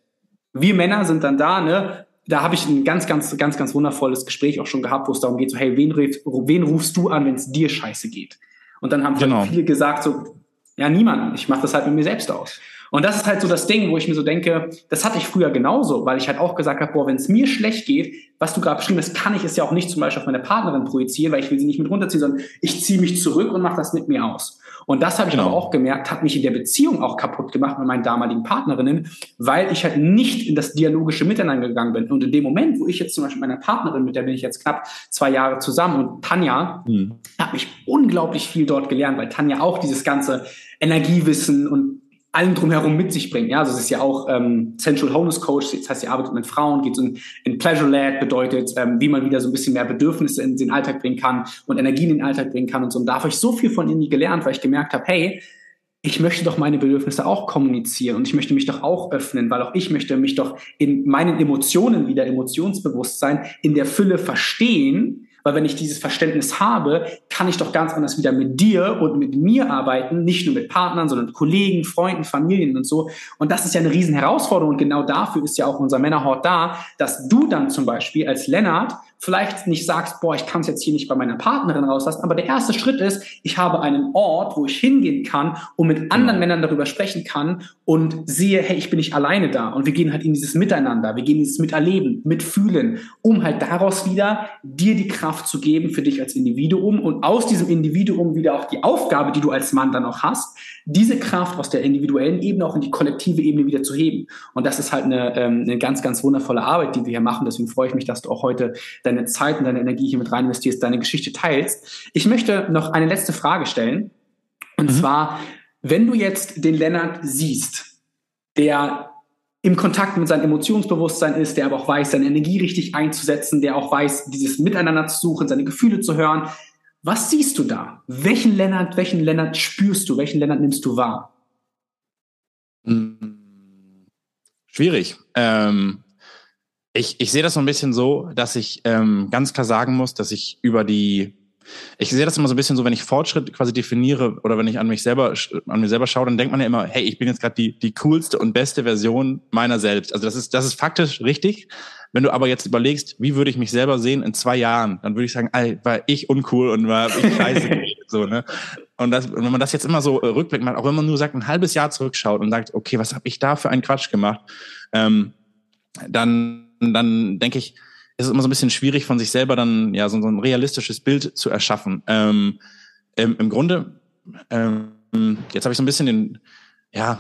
Wir Männer sind dann da, ne? da habe ich ein ganz, ganz, ganz, ganz wundervolles Gespräch auch schon gehabt, wo es darum geht, so, hey, wen, wen rufst du an, wenn es dir scheiße geht? Und dann haben genau. viele gesagt so, ja, niemand, ich mache das halt mit mir selbst aus. Und das ist halt so das Ding, wo ich mir so denke, das hatte ich früher genauso, weil ich halt auch gesagt habe, boah, wenn es mir schlecht geht, was du gerade beschrieben hast, kann ich es ja auch nicht zum Beispiel auf meine Partnerin projizieren, weil ich will sie nicht mit runterziehen, sondern ich ziehe mich zurück und mache das mit mir aus. Und das habe ich genau. auch gemerkt, hat mich in der Beziehung auch kaputt gemacht mit meinen damaligen Partnerinnen, weil ich halt nicht in das dialogische Miteinander gegangen bin. Und in dem Moment, wo ich jetzt zum Beispiel mit meiner Partnerin, mit der bin ich jetzt knapp zwei Jahre zusammen und Tanja, mhm. hat mich unglaublich viel dort gelernt, weil Tanja auch dieses ganze Energiewissen und allem drumherum mit sich bringt. Ja, also es ist ja auch ähm, Central Wholeness Coach, das heißt, sie arbeitet mit Frauen, geht in, in Pleasure Lab, bedeutet, ähm, wie man wieder so ein bisschen mehr Bedürfnisse in den Alltag bringen kann und Energie in den Alltag bringen kann und so. Und da habe ich so viel von ihr gelernt, weil ich gemerkt habe, hey, ich möchte doch meine Bedürfnisse auch kommunizieren und ich möchte mich doch auch öffnen, weil auch ich möchte mich doch in meinen Emotionen wieder, Emotionsbewusstsein, in der Fülle verstehen weil wenn ich dieses Verständnis habe, kann ich doch ganz anders wieder mit dir und mit mir arbeiten, nicht nur mit Partnern, sondern mit Kollegen, Freunden, Familien und so. Und das ist ja eine riesen Herausforderung. Und genau dafür ist ja auch unser Männerhort da, dass du dann zum Beispiel als Lennart vielleicht nicht sagst, boah, ich kann es jetzt hier nicht bei meiner Partnerin rauslassen, aber der erste Schritt ist, ich habe einen Ort, wo ich hingehen kann und mit anderen mhm. Männern darüber sprechen kann und sehe, hey, ich bin nicht alleine da und wir gehen halt in dieses Miteinander, wir gehen in dieses Miterleben, Mitfühlen, um halt daraus wieder dir die Kraft zu geben für dich als Individuum und aus diesem Individuum wieder auch die Aufgabe, die du als Mann dann auch hast, diese Kraft aus der individuellen Ebene auch in die kollektive Ebene wieder zu heben. Und das ist halt eine, ähm, eine ganz, ganz wundervolle Arbeit, die wir hier machen. Deswegen freue ich mich, dass du auch heute deine Zeit und deine Energie hier mit rein investierst, deine Geschichte teilst. Ich möchte noch eine letzte Frage stellen. Und mhm. zwar, wenn du jetzt den Lennart siehst, der im Kontakt mit seinem Emotionsbewusstsein ist, der aber auch weiß, seine Energie richtig einzusetzen, der auch weiß, dieses Miteinander zu suchen, seine Gefühle zu hören, was siehst du da? Welchen Lennart, welchen Lennart spürst du? Welchen Lennart nimmst du wahr? Hm, schwierig. Ähm, ich, ich sehe das so ein bisschen so, dass ich ähm, ganz klar sagen muss, dass ich über die ich sehe das immer so ein bisschen so, wenn ich Fortschritt quasi definiere oder wenn ich an mich selber an mir selber schaue, dann denkt man ja immer, hey, ich bin jetzt gerade die die coolste und beste Version meiner selbst. Also das ist das ist faktisch richtig, wenn du aber jetzt überlegst, wie würde ich mich selber sehen in zwei Jahren, dann würde ich sagen, ey, war ich uncool und war ich scheiße. so, ne? Und, das, und wenn man das jetzt immer so äh, rückblickend macht, auch wenn man nur sagt, ein halbes Jahr zurückschaut und sagt, okay, was habe ich da für einen Quatsch gemacht, ähm, dann, dann denke ich, ist es immer so ein bisschen schwierig, von sich selber dann ja so, so ein realistisches Bild zu erschaffen. Ähm, im, Im Grunde, ähm, jetzt habe ich so ein bisschen den, ja,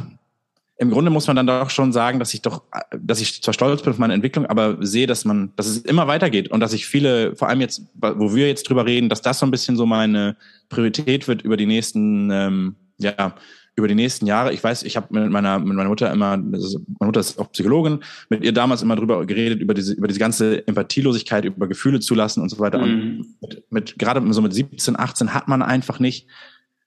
im Grunde muss man dann doch schon sagen, dass ich doch, dass ich zwar stolz bin auf meine Entwicklung, aber sehe, dass man, dass es immer weitergeht und dass ich viele, vor allem jetzt, wo wir jetzt drüber reden, dass das so ein bisschen so meine Priorität wird über die nächsten, ähm, ja, über die nächsten Jahre. Ich weiß, ich habe mit meiner, mit meiner Mutter immer, also meine Mutter ist auch Psychologin, mit ihr damals immer drüber geredet, über diese, über diese ganze Empathielosigkeit, über Gefühle zulassen und so weiter. Mhm. Und mit, mit, gerade so mit 17, 18 hat man einfach nicht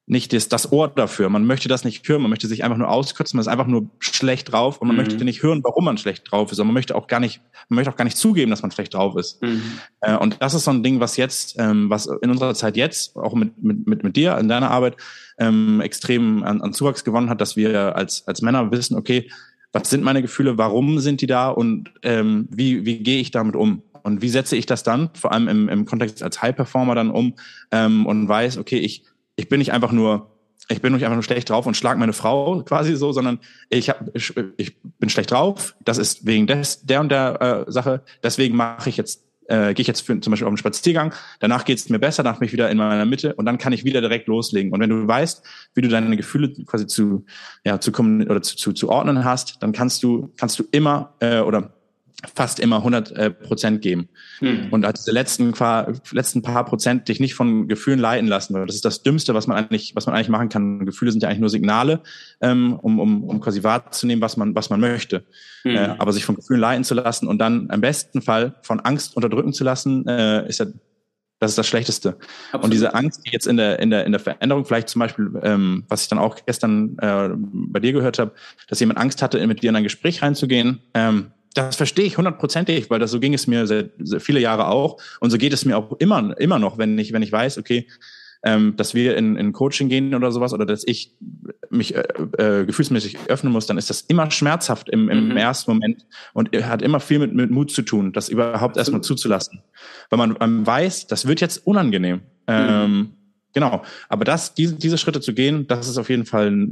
nicht das, das Ohr dafür. Man möchte das nicht hören, man möchte sich einfach nur auskürzen, man ist einfach nur schlecht drauf und man mhm. möchte nicht hören, warum man schlecht drauf ist. Und man möchte auch gar nicht, man möchte auch gar nicht zugeben, dass man schlecht drauf ist. Mhm. Äh, und das ist so ein Ding, was jetzt, ähm, was in unserer Zeit jetzt, auch mit, mit, mit, mit dir in deiner Arbeit, ähm, extrem an, an Zuwachs gewonnen hat, dass wir als, als Männer wissen, okay, was sind meine Gefühle, warum sind die da und ähm, wie, wie gehe ich damit um? Und wie setze ich das dann, vor allem im, im Kontext als High Performer dann um ähm, und weiß, okay, ich ich bin nicht einfach nur, ich bin nicht einfach nur schlecht drauf und schlag meine Frau quasi so, sondern ich, hab, ich, ich bin schlecht drauf. Das ist wegen des, der und der äh, Sache. Deswegen mache ich jetzt äh, gehe ich jetzt für, zum Beispiel auf einen Spaziergang, danach geht es mir besser, danach bin ich wieder in meiner Mitte und dann kann ich wieder direkt loslegen. Und wenn du weißt, wie du deine Gefühle quasi zu, ja, zu kommen oder zu, zu, zu ordnen hast, dann kannst du, kannst du immer äh, oder fast immer 100 äh, Prozent geben. Hm. Und als die letzten, letzten paar Prozent dich nicht von Gefühlen leiten lassen, das ist das Dümmste, was man eigentlich, was man eigentlich machen kann. Gefühle sind ja eigentlich nur Signale, ähm, um, um, um quasi wahrzunehmen, was man, was man möchte. Hm. Äh, aber sich von Gefühlen leiten zu lassen und dann im besten Fall von Angst unterdrücken zu lassen, äh, ist ja das ist das Schlechteste. Absolut. Und diese Angst, die jetzt in der, in der, in der Veränderung, vielleicht zum Beispiel, ähm, was ich dann auch gestern äh, bei dir gehört habe, dass jemand Angst hatte, mit dir in ein Gespräch reinzugehen, ähm, das verstehe ich hundertprozentig, weil das so ging es mir sehr, sehr viele Jahre auch und so geht es mir auch immer immer noch, wenn ich wenn ich weiß, okay, ähm, dass wir in, in Coaching gehen oder sowas oder dass ich mich äh, äh, gefühlsmäßig öffnen muss, dann ist das immer schmerzhaft im, im mhm. ersten Moment und hat immer viel mit, mit Mut zu tun, das überhaupt erstmal zuzulassen, weil man, man weiß, das wird jetzt unangenehm. Mhm. Ähm, Genau. Aber das, diese, diese Schritte zu gehen, das ist auf jeden Fall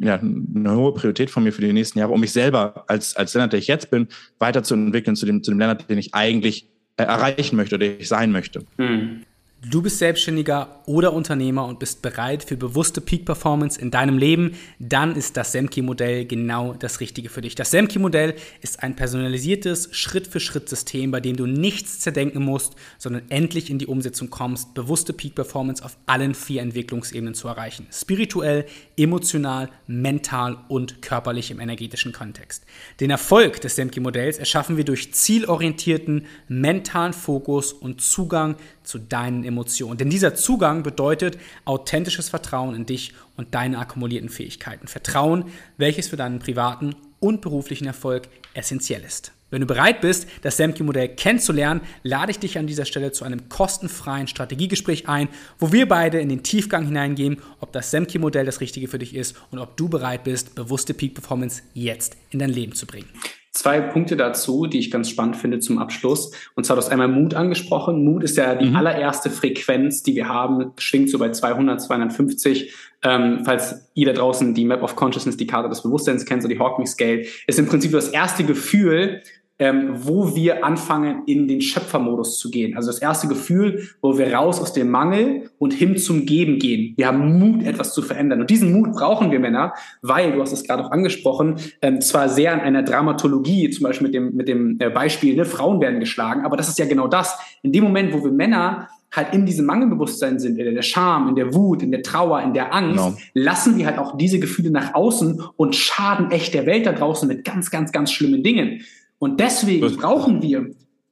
ja, eine hohe Priorität von mir für die nächsten Jahre, um mich selber als, als Lennart, der ich jetzt bin, weiterzuentwickeln zu dem, zu dem Lennart, den ich eigentlich äh, erreichen möchte oder ich sein möchte. Mhm. Du bist Selbstständiger oder Unternehmer und bist bereit für bewusste Peak Performance in deinem Leben, dann ist das Semki-Modell genau das Richtige für dich. Das Semki-Modell ist ein personalisiertes Schritt-für-Schritt-System, bei dem du nichts zerdenken musst, sondern endlich in die Umsetzung kommst, bewusste Peak Performance auf allen vier Entwicklungsebenen zu erreichen. Spirituell, emotional, mental und körperlich im energetischen Kontext. Den Erfolg des Semki-Modells erschaffen wir durch zielorientierten mentalen Fokus und Zugang zu deinen Emotionen. Denn dieser Zugang bedeutet authentisches Vertrauen in dich und deine akkumulierten Fähigkeiten. Vertrauen, welches für deinen privaten und beruflichen Erfolg essentiell ist. Wenn du bereit bist, das Semki-Modell kennenzulernen, lade ich dich an dieser Stelle zu einem kostenfreien Strategiegespräch ein, wo wir beide in den Tiefgang hineingehen, ob das Semki-Modell das Richtige für dich ist und ob du bereit bist, bewusste Peak Performance jetzt in dein Leben zu bringen. Zwei Punkte dazu, die ich ganz spannend finde zum Abschluss. Und zwar, du hast einmal Mut angesprochen. Mut ist ja die mhm. allererste Frequenz, die wir haben, schwingt so bei 200, 250. Ähm, falls ihr da draußen die Map of Consciousness, die Karte des Bewusstseins kennt, so die Hawking Scale, ist im Prinzip das erste Gefühl, ähm, wo wir anfangen, in den Schöpfermodus zu gehen. Also das erste Gefühl, wo wir raus aus dem Mangel und hin zum Geben gehen. Wir haben Mut, etwas zu verändern. Und diesen Mut brauchen wir Männer, weil, du hast es gerade auch angesprochen, ähm, zwar sehr an einer Dramatologie, zum Beispiel mit dem, mit dem äh, Beispiel, ne, Frauen werden geschlagen, aber das ist ja genau das. In dem Moment, wo wir Männer halt in diesem Mangelbewusstsein sind, in der Scham, in der Wut, in der Trauer, in der Angst, genau. lassen wir halt auch diese Gefühle nach außen und schaden echt der Welt da draußen mit ganz, ganz, ganz schlimmen Dingen. Und deswegen brauchen wir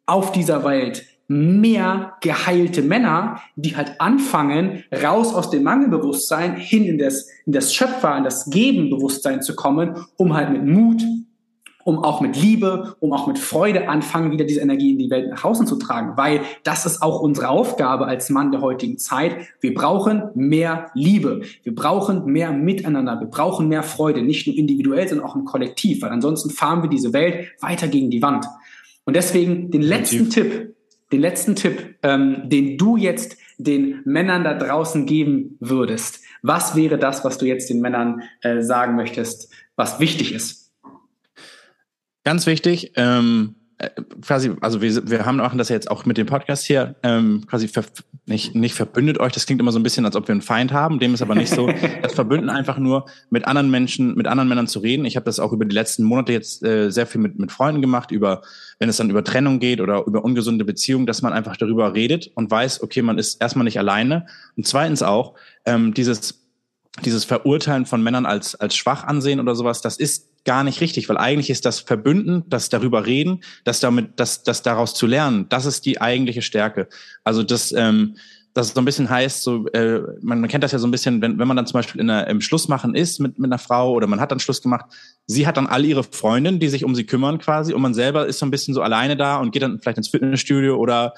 auf dieser Welt mehr geheilte Männer, die halt anfangen, raus aus dem Mangelbewusstsein hin in das, in das Schöpfer, in das Gebenbewusstsein zu kommen, um halt mit Mut, um auch mit Liebe, um auch mit Freude anfangen, wieder diese Energie in die Welt nach außen zu tragen, weil das ist auch unsere Aufgabe als Mann der heutigen Zeit. Wir brauchen mehr Liebe, wir brauchen mehr Miteinander, wir brauchen mehr Freude, nicht nur individuell, sondern auch im Kollektiv, weil ansonsten fahren wir diese Welt weiter gegen die Wand. Und deswegen den letzten Tipp, den letzten Tipp, ähm, den du jetzt den Männern da draußen geben würdest. Was wäre das, was du jetzt den Männern äh, sagen möchtest, was wichtig ist? Ganz wichtig, ähm, äh, quasi, also wir, wir haben machen das ja jetzt auch mit dem Podcast hier, ähm, quasi ver, nicht, nicht verbündet euch, das klingt immer so ein bisschen, als ob wir einen Feind haben, dem ist aber nicht so. Das verbünden einfach nur, mit anderen Menschen, mit anderen Männern zu reden. Ich habe das auch über die letzten Monate jetzt äh, sehr viel mit, mit Freunden gemacht, über, wenn es dann über Trennung geht oder über ungesunde Beziehungen, dass man einfach darüber redet und weiß, okay, man ist erstmal nicht alleine. Und zweitens auch, ähm, dieses dieses Verurteilen von Männern als, als schwach ansehen oder sowas, das ist gar nicht richtig, weil eigentlich ist das Verbünden, das darüber reden, das damit, das, das daraus zu lernen, das ist die eigentliche Stärke. Also das, ähm, das so ein bisschen heißt, so, äh, man, man kennt das ja so ein bisschen, wenn, wenn man dann zum Beispiel in einer, im Schlussmachen ist mit, mit einer Frau oder man hat dann Schluss gemacht, sie hat dann all ihre Freundinnen, die sich um sie kümmern quasi und man selber ist so ein bisschen so alleine da und geht dann vielleicht ins Fitnessstudio oder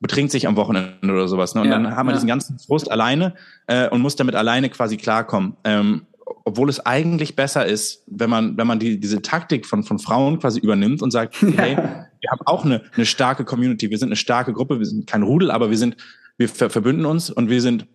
betrinkt sich am Wochenende oder sowas. Ne? Und ja, dann haben wir ja. diesen ganzen Frust alleine äh, und muss damit alleine quasi klarkommen. Ähm, obwohl es eigentlich besser ist, wenn man, wenn man die, diese Taktik von, von Frauen quasi übernimmt und sagt, hey, wir haben auch eine, eine starke Community, wir sind eine starke Gruppe, wir sind kein Rudel, aber wir sind, wir ver verbünden uns und wir sind,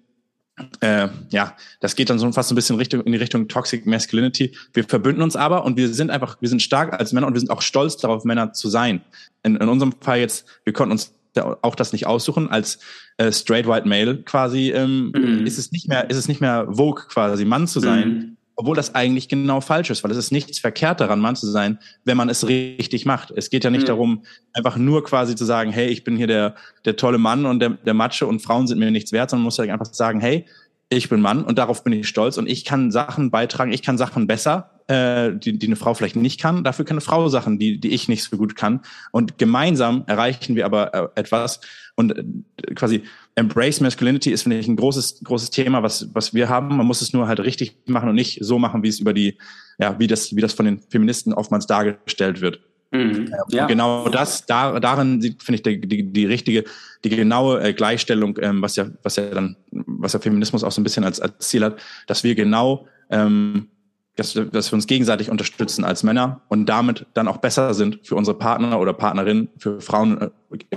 äh, ja, das geht dann so fast ein bisschen Richtung, in die Richtung Toxic Masculinity. Wir verbünden uns aber und wir sind einfach, wir sind stark als Männer und wir sind auch stolz darauf, Männer zu sein. In, in unserem Fall jetzt, wir konnten uns auch das nicht aussuchen. Als äh, straight white male quasi ähm, mhm. ist es nicht mehr, ist es nicht mehr vogue quasi Mann zu sein. Mhm. Obwohl das eigentlich genau falsch ist, weil es ist nichts verkehrt daran, Mann zu sein, wenn man es richtig macht. Es geht ja nicht mhm. darum, einfach nur quasi zu sagen, hey, ich bin hier der, der tolle Mann und der, der Matsche und Frauen sind mir nichts wert, sondern man muss halt einfach sagen, hey, ich bin Mann und darauf bin ich stolz und ich kann Sachen beitragen, ich kann Sachen besser, äh, die, die eine Frau vielleicht nicht kann, dafür kann eine Frau Sachen, die, die ich nicht so gut kann. Und gemeinsam erreichen wir aber äh, etwas und äh, quasi Embrace Masculinity ist, finde ich, ein großes, großes Thema, was, was wir haben. Man muss es nur halt richtig machen und nicht so machen, wie es über die, ja, wie das, wie das von den Feministen oftmals dargestellt wird. Mhm. Ja. Genau das, da, darin finde ich die, die, die richtige, die genaue äh, Gleichstellung, ähm, was ja, was ja dann, was der Feminismus auch so ein bisschen als, als Ziel hat, dass wir genau, ähm, dass, dass wir uns gegenseitig unterstützen als Männer und damit dann auch besser sind für unsere Partner oder Partnerinnen, für Frauen äh,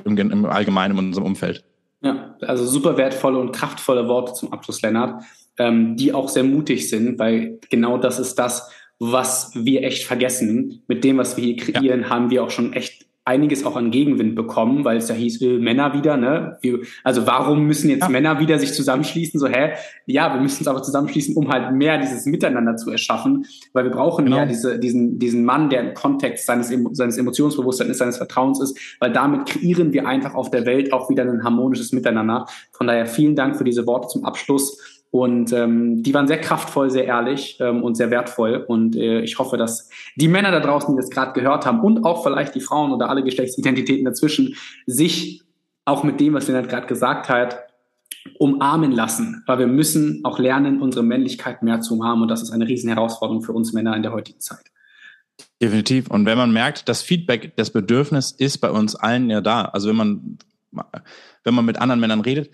im, im Allgemeinen in unserem Umfeld. Ja, also super wertvolle und kraftvolle Worte zum Abschluss, Lennart, ähm, die auch sehr mutig sind, weil genau das ist das, was wir echt vergessen. Mit dem, was wir hier kreieren, ja. haben wir auch schon echt einiges auch an Gegenwind bekommen, weil es ja hieß, äh, Männer wieder, ne? Also warum müssen jetzt ja. Männer wieder sich zusammenschließen? So, hä? Ja, wir müssen uns aber zusammenschließen, um halt mehr dieses Miteinander zu erschaffen, weil wir brauchen genau. mehr diese, diesen, diesen Mann, der im Kontext seines, seines Emotionsbewusstseins, seines Vertrauens ist, weil damit kreieren wir einfach auf der Welt auch wieder ein harmonisches Miteinander. Von daher vielen Dank für diese Worte zum Abschluss. Und ähm, die waren sehr kraftvoll, sehr ehrlich ähm, und sehr wertvoll. Und äh, ich hoffe, dass die Männer da draußen, die das gerade gehört haben und auch vielleicht die Frauen oder alle Geschlechtsidentitäten dazwischen, sich auch mit dem, was Lennart gerade gesagt hat, umarmen lassen. Weil wir müssen auch lernen, unsere Männlichkeit mehr zu umarmen. Und das ist eine riesen Herausforderung für uns Männer in der heutigen Zeit. Definitiv. Und wenn man merkt, das Feedback, das Bedürfnis ist bei uns allen ja da. Also wenn man, wenn man mit anderen Männern redet,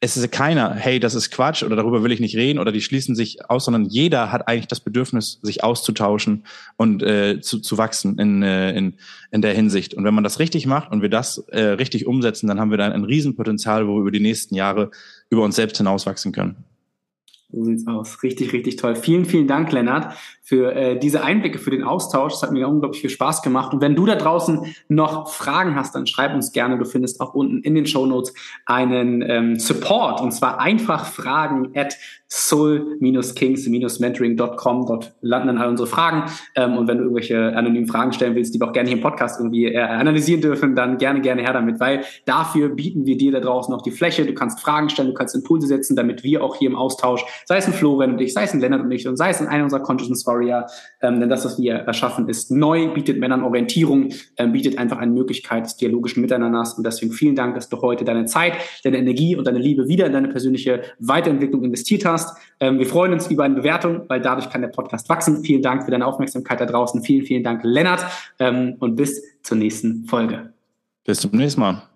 es ist keiner, hey, das ist Quatsch oder darüber will ich nicht reden oder die schließen sich aus, sondern jeder hat eigentlich das Bedürfnis, sich auszutauschen und äh, zu, zu wachsen in, äh, in, in der Hinsicht. Und wenn man das richtig macht und wir das äh, richtig umsetzen, dann haben wir dann ein Riesenpotenzial, wo wir über die nächsten Jahre über uns selbst hinauswachsen können. So sieht's aus. Richtig, richtig toll. Vielen, vielen Dank, Lennart, für äh, diese Einblicke, für den Austausch. Es hat mir unglaublich viel Spaß gemacht. Und wenn du da draußen noch Fragen hast, dann schreib uns gerne. Du findest auch unten in den Show Notes einen ähm, Support. Und zwar einfach fragen at soul-kings-mentoring.com. Dort landen dann all unsere Fragen. Ähm, und wenn du irgendwelche anonymen Fragen stellen willst, die wir auch gerne hier im Podcast irgendwie äh, analysieren dürfen, dann gerne, gerne her damit, weil dafür bieten wir dir da draußen auch die Fläche. Du kannst Fragen stellen, du kannst Impulse setzen, damit wir auch hier im Austausch, sei es ein Florian und ich, sei es ein Lennart und ich und sei es in einer unserer Consciousness Warrior, ähm, denn das, was wir erschaffen, ist neu, bietet Männern Orientierung, ähm, bietet einfach eine Möglichkeit des dialogischen Miteinanders. Und deswegen vielen Dank, dass du heute deine Zeit, deine Energie und deine Liebe wieder in deine persönliche Weiterentwicklung investiert hast. Ähm, wir freuen uns über eine Bewertung, weil dadurch kann der Podcast wachsen. Vielen Dank für deine Aufmerksamkeit da draußen. Vielen, vielen Dank, Lennart. Ähm, und bis zur nächsten Folge. Bis zum nächsten Mal.